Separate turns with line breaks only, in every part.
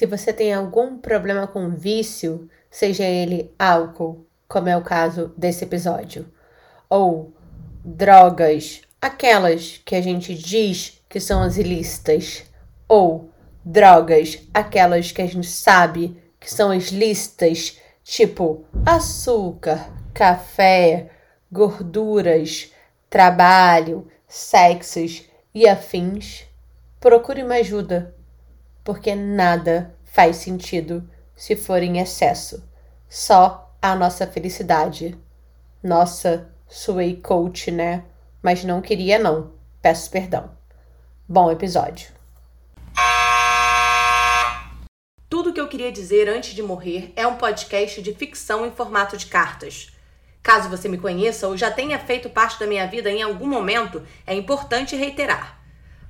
Se você tem algum problema com vício, seja ele álcool, como é o caso desse episódio, ou drogas, aquelas que a gente diz que são as ilícitas, ou drogas, aquelas que a gente sabe que são as listas, tipo açúcar, café, gorduras, trabalho, sexos e afins, procure uma ajuda, porque nada faz sentido se for em excesso. Só a nossa felicidade. Nossa, suei coach, né? Mas não queria não. Peço perdão. Bom episódio.
Tudo que eu queria dizer antes de morrer é um podcast de ficção em formato de cartas. Caso você me conheça ou já tenha feito parte da minha vida em algum momento, é importante reiterar.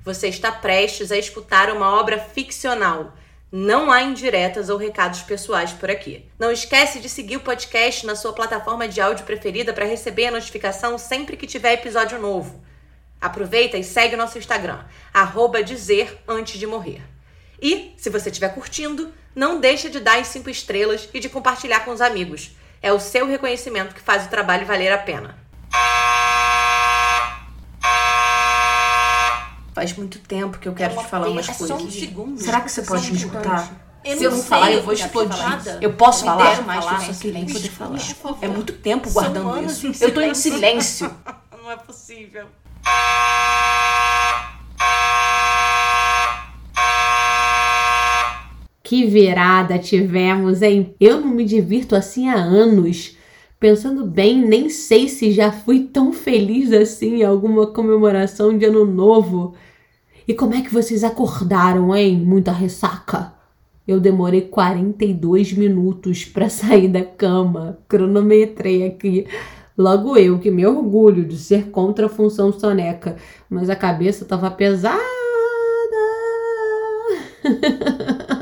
Você está prestes a escutar uma obra ficcional. Não há indiretas ou recados pessoais por aqui. Não esquece de seguir o podcast na sua plataforma de áudio preferida para receber a notificação sempre que tiver episódio novo. Aproveita e segue o nosso Instagram, dizer antes de morrer. E, se você estiver curtindo, não deixe de dar as 5 estrelas e de compartilhar com os amigos. É o seu reconhecimento que faz o trabalho valer a pena. Faz muito tempo que eu quero te falar umas
É
coisas.
só um segundo.
Será que você pode me escutar?
Eu
Se eu
não sei
falar, eu vou explodir. Eu posso
Não
falar?
mais,
eu só
silêncio.
queria poder
Por
falar. É muito tempo
São
guardando isso. Eu tô em
silêncio.
silêncio.
Não é possível.
Que virada tivemos, hein? Eu não me divirto assim há anos. Pensando bem, nem sei se já fui tão feliz assim em alguma comemoração de ano novo. E como é que vocês acordaram, hein? Muita ressaca. Eu demorei 42 minutos para sair da cama. Cronometrei aqui. Logo eu, que me orgulho de ser contra a função soneca, mas a cabeça tava pesada.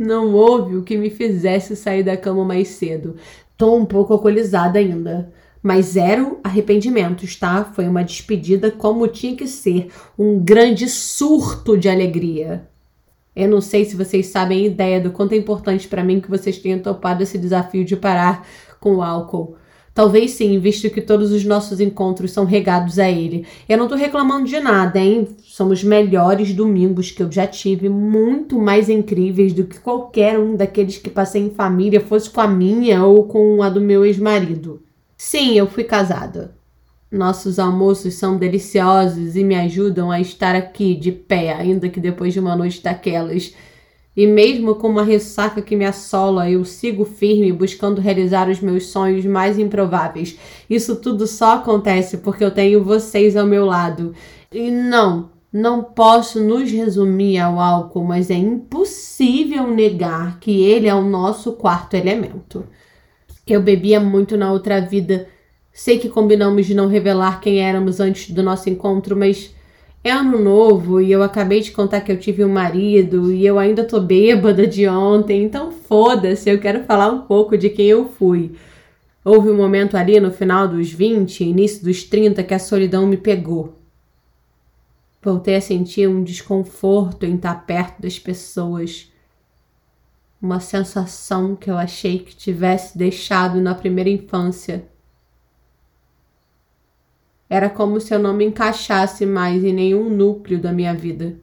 Não houve o que me fizesse sair da cama mais cedo. Tô um pouco alcoolizada ainda. Mas zero arrependimentos, tá? Foi uma despedida como tinha que ser. Um grande surto de alegria. Eu não sei se vocês sabem a ideia do quanto é importante para mim que vocês tenham topado esse desafio de parar com o álcool. Talvez sim, visto que todos os nossos encontros são regados a ele. Eu não tô reclamando de nada, hein? São os melhores domingos que eu já tive, muito mais incríveis do que qualquer um daqueles que passei em família, fosse com a minha ou com a do meu ex-marido. Sim, eu fui casada. Nossos almoços são deliciosos e me ajudam a estar aqui de pé, ainda que depois de uma noite daquelas. E mesmo com uma ressaca que me assola, eu sigo firme buscando realizar os meus sonhos mais improváveis. Isso tudo só acontece porque eu tenho vocês ao meu lado. E não, não posso nos resumir ao álcool, mas é impossível negar que ele é o nosso quarto elemento. Eu bebia muito na outra vida. Sei que combinamos de não revelar quem éramos antes do nosso encontro, mas é ano novo e eu acabei de contar que eu tive um marido e eu ainda tô bêbada de ontem, então foda-se, eu quero falar um pouco de quem eu fui. Houve um momento ali no final dos 20, início dos 30, que a solidão me pegou. Voltei a sentir um desconforto em estar perto das pessoas. Uma sensação que eu achei que tivesse deixado na primeira infância. Era como se eu não me encaixasse mais em nenhum núcleo da minha vida.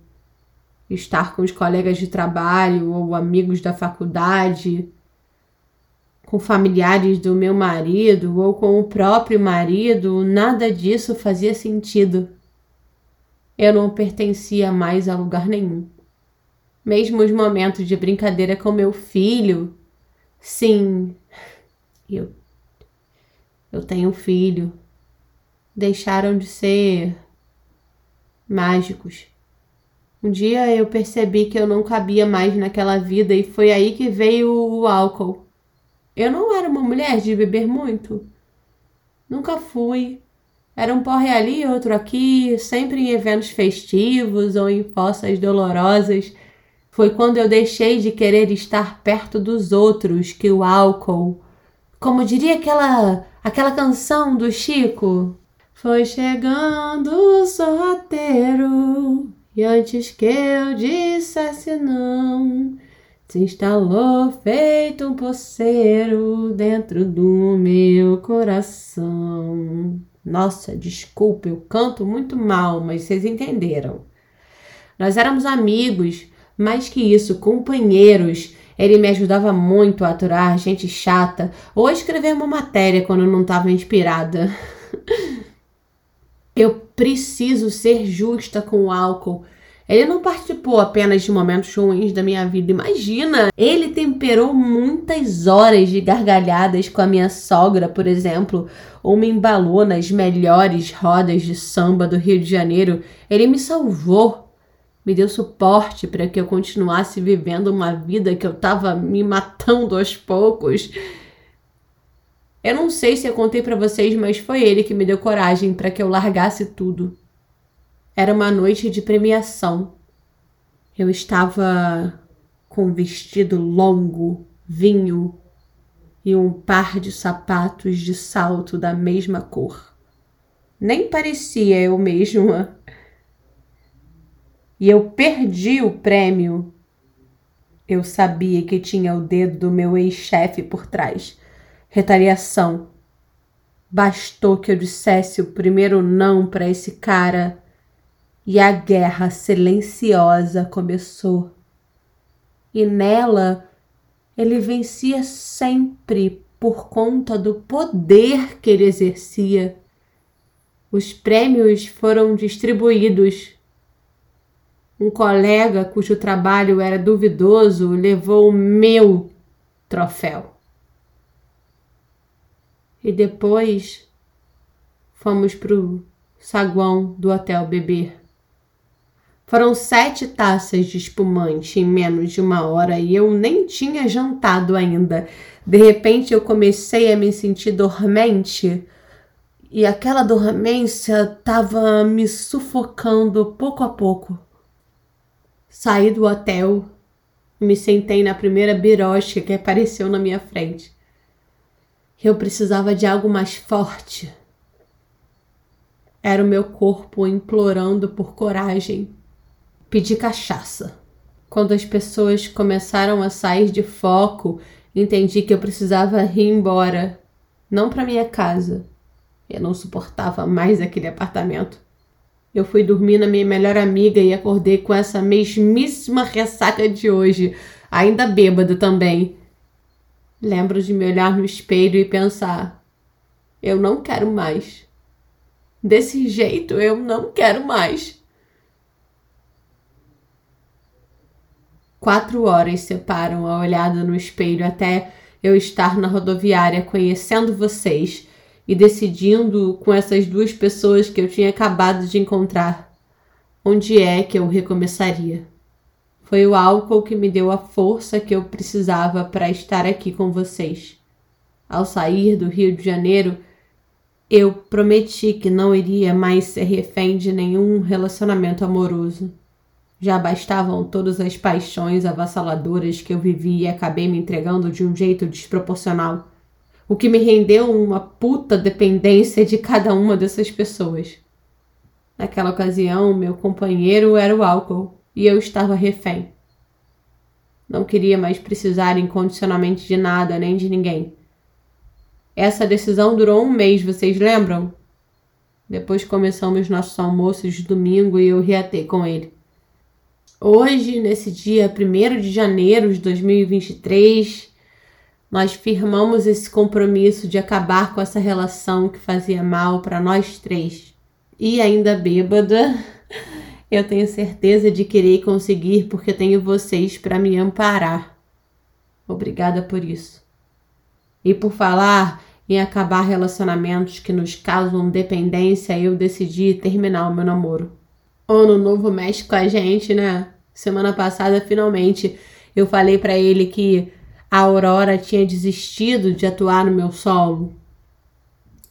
Estar com os colegas de trabalho ou amigos da faculdade, com familiares do meu marido ou com o próprio marido, nada disso fazia sentido. Eu não pertencia mais a lugar nenhum. Mesmo os momentos de brincadeira com meu filho, sim, eu, eu tenho um filho deixaram de ser mágicos. Um dia eu percebi que eu não cabia mais naquela vida e foi aí que veio o álcool. Eu não era uma mulher de beber muito. Nunca fui. Era um porre ali, outro aqui, sempre em eventos festivos ou em fossas dolorosas. Foi quando eu deixei de querer estar perto dos outros que o álcool, como diria aquela aquela canção do Chico, foi chegando o sorrateiro E antes que eu dissesse não, se instalou feito um poceiro dentro do meu coração. Nossa, desculpa, eu canto muito mal, mas vocês entenderam. Nós éramos amigos, mais que isso, companheiros. Ele me ajudava muito a aturar gente chata ou a escrever uma matéria quando eu não estava inspirada. eu preciso ser justa com o álcool. Ele não participou apenas de momentos ruins da minha vida. Imagina! Ele temperou muitas horas de gargalhadas com a minha sogra, por exemplo, ou me embalou nas melhores rodas de samba do Rio de Janeiro. Ele me salvou, me deu suporte para que eu continuasse vivendo uma vida que eu estava me matando aos poucos. Eu não sei se eu contei para vocês, mas foi ele que me deu coragem para que eu largasse tudo. Era uma noite de premiação. Eu estava com um vestido longo, vinho e um par de sapatos de salto da mesma cor. Nem parecia eu mesma. E eu perdi o prêmio. Eu sabia que tinha o dedo do meu ex-chefe por trás. Retaliação. Bastou que eu dissesse o primeiro não para esse cara e a guerra silenciosa começou. E nela ele vencia sempre por conta do poder que ele exercia. Os prêmios foram distribuídos. Um colega cujo trabalho era duvidoso levou o meu troféu. E depois fomos para o saguão do hotel beber. Foram sete taças de espumante em menos de uma hora e eu nem tinha jantado ainda. De repente eu comecei a me sentir dormente e aquela dormência estava me sufocando pouco a pouco. Saí do hotel me sentei na primeira birosca que apareceu na minha frente. Eu precisava de algo mais forte. Era o meu corpo implorando por coragem pedi cachaça. Quando as pessoas começaram a sair de foco, entendi que eu precisava ir embora, não para minha casa. Eu não suportava mais aquele apartamento. Eu fui dormir na minha melhor amiga e acordei com essa mesmíssima ressaca de hoje, ainda bêbada também. Lembro de me olhar no espelho e pensar: eu não quero mais. Desse jeito eu não quero mais. Quatro horas separam a olhada no espelho até eu estar na rodoviária conhecendo vocês e decidindo com essas duas pessoas que eu tinha acabado de encontrar onde é que eu recomeçaria. Foi o álcool que me deu a força que eu precisava para estar aqui com vocês. Ao sair do Rio de Janeiro, eu prometi que não iria mais ser refém de nenhum relacionamento amoroso. Já bastavam todas as paixões avassaladoras que eu vivi e acabei me entregando de um jeito desproporcional, o que me rendeu uma puta dependência de cada uma dessas pessoas. Naquela ocasião, meu companheiro era o álcool e eu estava refém. Não queria mais precisar incondicionalmente de nada nem de ninguém. Essa decisão durou um mês, vocês lembram? Depois começamos nossos almoços de domingo e eu reatei com ele. Hoje, nesse dia 1 de janeiro de 2023, nós firmamos esse compromisso de acabar com essa relação que fazia mal para nós três. E ainda bêbada, eu tenho certeza de querer conseguir porque tenho vocês para me amparar. Obrigada por isso. E por falar em acabar relacionamentos que nos causam dependência, eu decidi terminar o meu namoro. Ano Novo mexe com a gente, né? Semana passada, finalmente, eu falei para ele que a Aurora tinha desistido de atuar no meu solo.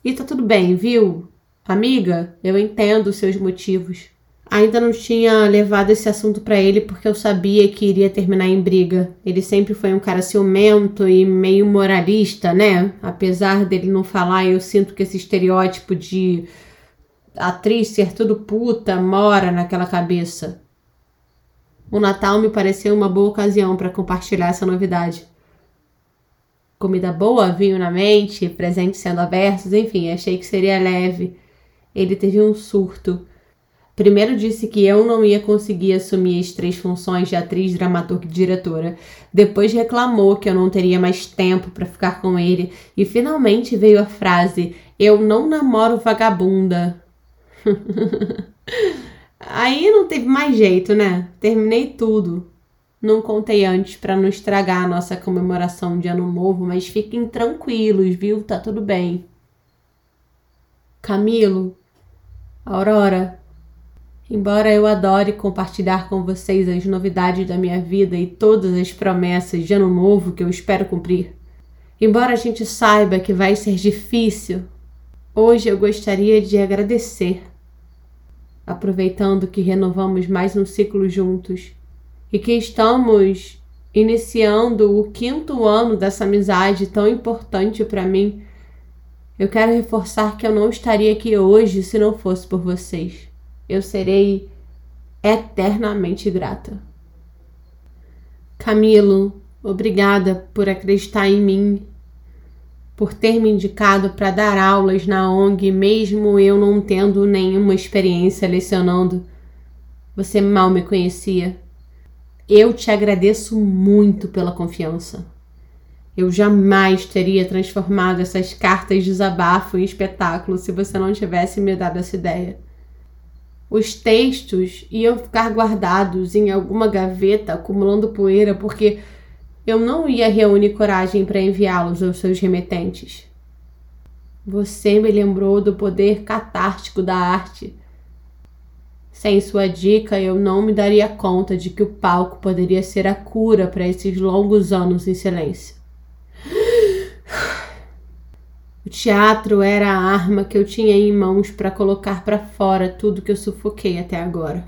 E tá tudo bem, viu? Amiga, eu entendo os seus motivos. Ainda não tinha levado esse assunto para ele porque eu sabia que iria terminar em briga. Ele sempre foi um cara ciumento e meio moralista, né? Apesar dele não falar, eu sinto que esse estereótipo de atriz ser tudo puta mora naquela cabeça. O Natal me pareceu uma boa ocasião para compartilhar essa novidade. Comida boa, vinho na mente, presentes sendo abertos, enfim, achei que seria leve. Ele teve um surto. Primeiro disse que eu não ia conseguir assumir as três funções de atriz, dramaturga e diretora. Depois reclamou que eu não teria mais tempo para ficar com ele. E finalmente veio a frase: Eu não namoro vagabunda. Aí não teve mais jeito, né? Terminei tudo. Não contei antes para não estragar a nossa comemoração de Ano Novo, mas fiquem tranquilos, viu? Tá tudo bem. Camilo, Aurora, embora eu adore compartilhar com vocês as novidades da minha vida e todas as promessas de Ano Novo que eu espero cumprir, embora a gente saiba que vai ser difícil, hoje eu gostaria de agradecer aproveitando que renovamos mais um ciclo juntos e que estamos iniciando o quinto ano dessa amizade tão importante para mim, eu quero reforçar que eu não estaria aqui hoje se não fosse por vocês. Eu serei eternamente grata. Camilo, obrigada por acreditar em mim por ter me indicado para dar aulas na ONG, mesmo eu não tendo nenhuma experiência lecionando. Você mal me conhecia. Eu te agradeço muito pela confiança. Eu jamais teria transformado essas cartas de desabafo em espetáculo se você não tivesse me dado essa ideia. Os textos iam ficar guardados em alguma gaveta acumulando poeira porque eu não ia reunir coragem para enviá-los aos seus remetentes. Você me lembrou do poder catártico da arte. Sem sua dica, eu não me daria conta de que o palco poderia ser a cura para esses longos anos em silêncio. O teatro era a arma que eu tinha em mãos para colocar para fora tudo que eu sufoquei até agora.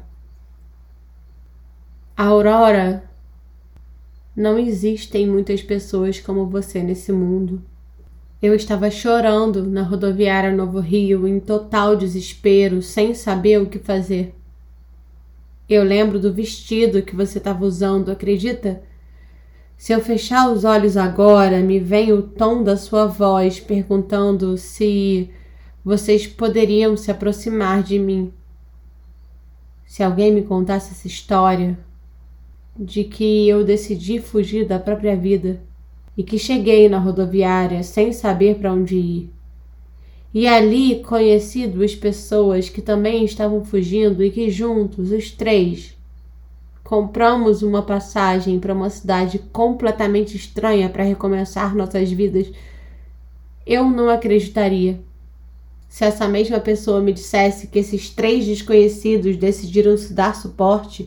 Aurora não existem muitas pessoas como você nesse mundo. Eu estava chorando na rodoviária Novo Rio, em total desespero, sem saber o que fazer. Eu lembro do vestido que você estava usando, acredita? Se eu fechar os olhos agora, me vem o tom da sua voz perguntando se vocês poderiam se aproximar de mim. Se alguém me contasse essa história, de que eu decidi fugir da própria vida e que cheguei na rodoviária sem saber para onde ir. E ali conheci duas pessoas que também estavam fugindo e que juntos, os três, compramos uma passagem para uma cidade completamente estranha para recomeçar nossas vidas. Eu não acreditaria se essa mesma pessoa me dissesse que esses três desconhecidos decidiram se dar suporte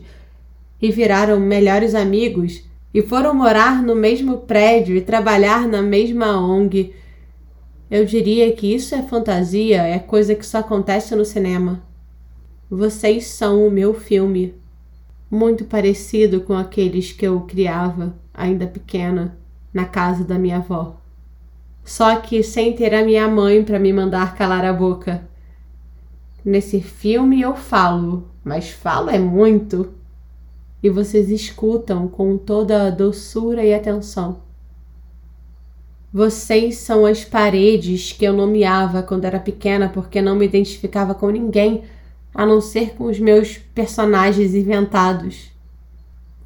e viraram melhores amigos e foram morar no mesmo prédio e trabalhar na mesma ONG. Eu diria que isso é fantasia, é coisa que só acontece no cinema. Vocês são o meu filme, muito parecido com aqueles que eu criava, ainda pequena, na casa da minha avó. Só que sem ter a minha mãe para me mandar calar a boca. Nesse filme eu falo, mas falo é muito e vocês escutam com toda a doçura e atenção. Vocês são as paredes que eu nomeava quando era pequena porque não me identificava com ninguém a não ser com os meus personagens inventados.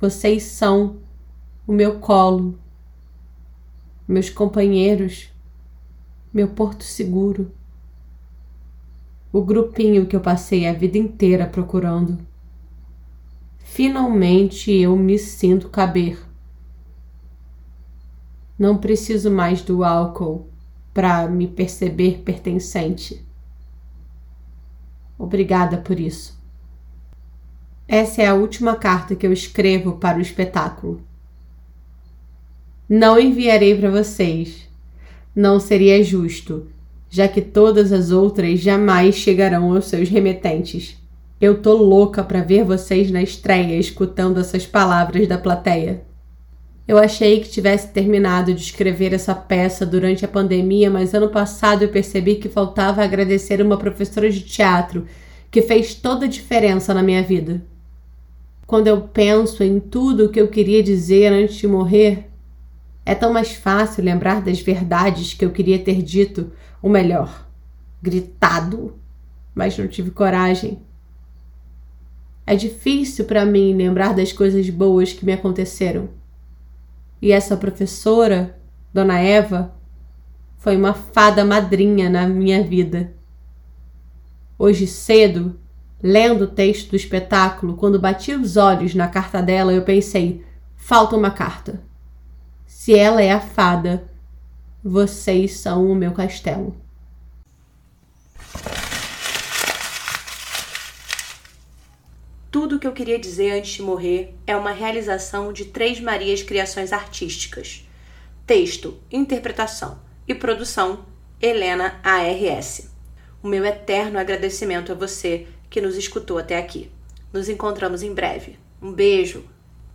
Vocês são o meu colo, meus companheiros, meu porto seguro, o grupinho que eu passei a vida inteira procurando. Finalmente eu me sinto caber. Não preciso mais do álcool para me perceber pertencente. Obrigada por isso. Essa é a última carta que eu escrevo para o espetáculo. Não enviarei para vocês. Não seria justo, já que todas as outras jamais chegarão aos seus remetentes. Eu tô louca para ver vocês na estreia escutando essas palavras da plateia. Eu achei que tivesse terminado de escrever essa peça durante a pandemia, mas ano passado eu percebi que faltava agradecer uma professora de teatro que fez toda a diferença na minha vida. quando eu penso em tudo o que eu queria dizer antes de morrer, é tão mais fácil lembrar das verdades que eu queria ter dito, ou melhor, gritado, mas não tive coragem. É difícil para mim lembrar das coisas boas que me aconteceram. E essa professora, Dona Eva, foi uma fada madrinha na minha vida. Hoje cedo, lendo o texto do espetáculo, quando bati os olhos na carta dela, eu pensei: falta uma carta. Se ela é a fada, vocês são o meu castelo.
Tudo o que eu queria dizer antes de morrer é uma realização de Três Marias Criações Artísticas. Texto, interpretação e produção: Helena ARS. O meu eterno agradecimento a você que nos escutou até aqui. Nos encontramos em breve. Um beijo!